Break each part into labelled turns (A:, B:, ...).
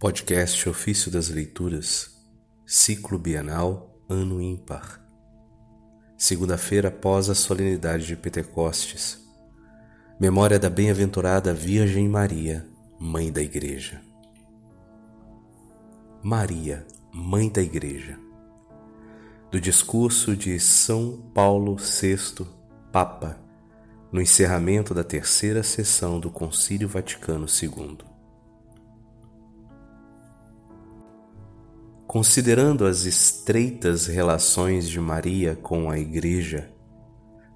A: Podcast Ofício das Leituras, Ciclo Bienal, Ano Ímpar. Segunda-feira após a solenidade de Pentecostes. Memória da Bem-aventurada Virgem Maria, Mãe da Igreja. Maria, Mãe da Igreja. Do discurso de São Paulo VI, Papa, no encerramento da terceira sessão do Concílio Vaticano II. Considerando as estreitas relações de Maria com a Igreja,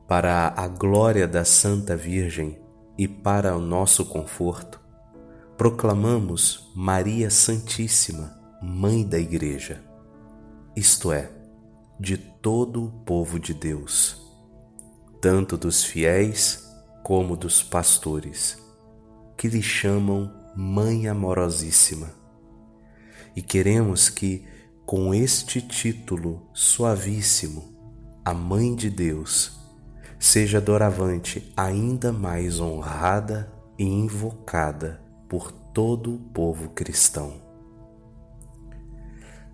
A: para a glória da Santa Virgem e para o nosso conforto, proclamamos Maria Santíssima, Mãe da Igreja, isto é, de todo o povo de Deus, tanto dos fiéis como dos pastores, que lhe chamam Mãe Amorosíssima e queremos que, com este título suavíssimo, a Mãe de Deus, seja doravante ainda mais honrada e invocada por todo o povo cristão.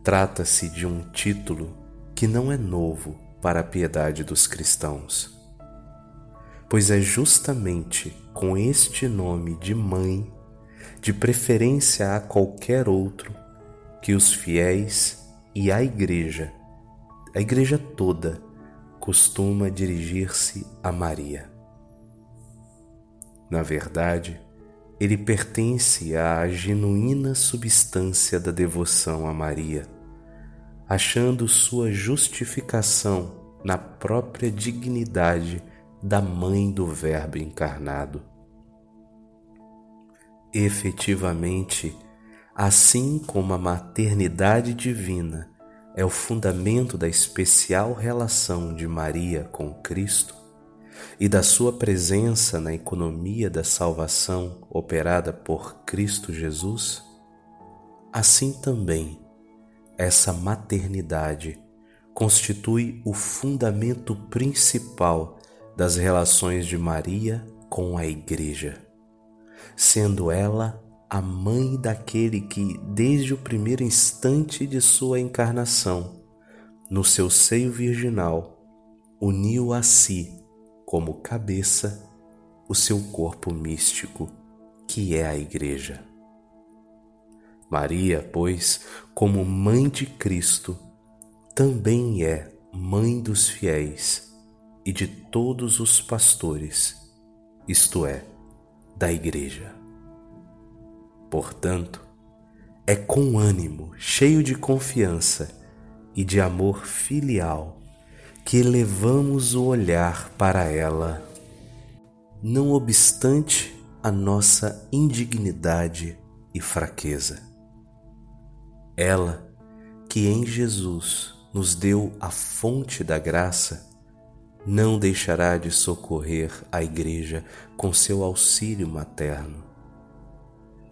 A: Trata-se de um título que não é novo para a piedade dos cristãos, pois é justamente com este nome de mãe, de preferência a qualquer outro, que os fiéis e a Igreja, a Igreja toda, costuma dirigir-se a Maria. Na verdade, ele pertence à genuína substância da devoção a Maria, achando sua justificação na própria dignidade da Mãe do Verbo encarnado. Efetivamente, Assim como a maternidade divina é o fundamento da especial relação de Maria com Cristo e da sua presença na economia da salvação operada por Cristo Jesus, assim também essa maternidade constitui o fundamento principal das relações de Maria com a Igreja, sendo ela a mãe daquele que, desde o primeiro instante de sua encarnação, no seu seio virginal, uniu a si, como cabeça, o seu corpo místico, que é a Igreja. Maria, pois, como mãe de Cristo, também é mãe dos fiéis e de todos os pastores, isto é, da Igreja. Portanto, é com ânimo, cheio de confiança e de amor filial que elevamos o olhar para ela, não obstante a nossa indignidade e fraqueza. Ela, que em Jesus nos deu a fonte da graça, não deixará de socorrer a Igreja com seu auxílio materno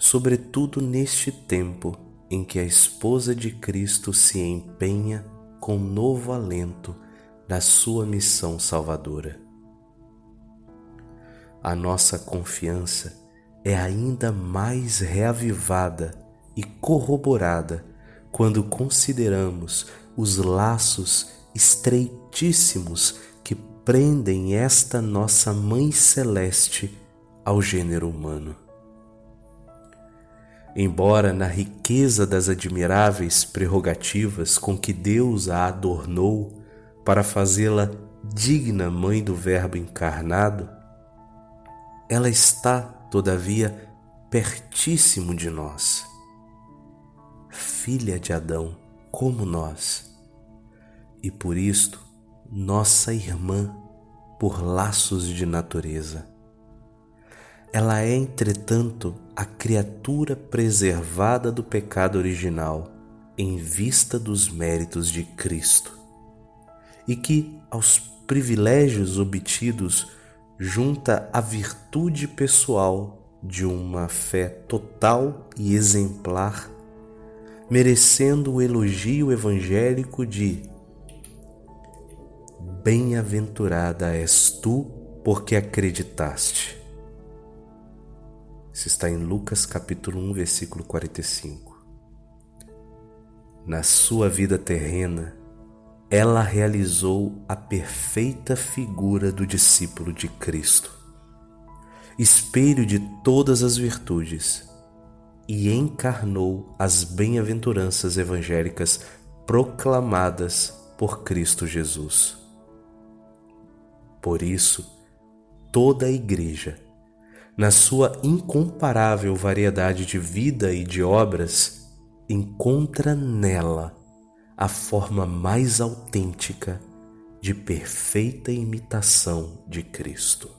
A: sobretudo neste tempo em que a esposa de Cristo se empenha com novo alento na sua missão salvadora. A nossa confiança é ainda mais reavivada e corroborada quando consideramos os laços estreitíssimos que prendem esta nossa Mãe Celeste ao gênero humano. Embora na riqueza das admiráveis prerrogativas com que Deus a adornou para fazê-la digna mãe do Verbo encarnado, ela está, todavia, pertíssimo de nós. Filha de Adão, como nós, e por isto, nossa irmã por laços de natureza. Ela é, entretanto, a criatura preservada do pecado original em vista dos méritos de Cristo, e que, aos privilégios obtidos, junta a virtude pessoal de uma fé total e exemplar, merecendo o elogio evangélico de Bem-aventurada és tu, porque acreditaste. Isso está em Lucas capítulo 1, versículo 45. na sua vida terrena, ela realizou a perfeita figura do discípulo de Cristo, espelho de todas as virtudes, e encarnou as bem-aventuranças evangélicas proclamadas por Cristo Jesus. Por isso, toda a Igreja, na sua incomparável variedade de vida e de obras, encontra nela a forma mais autêntica de perfeita imitação de Cristo.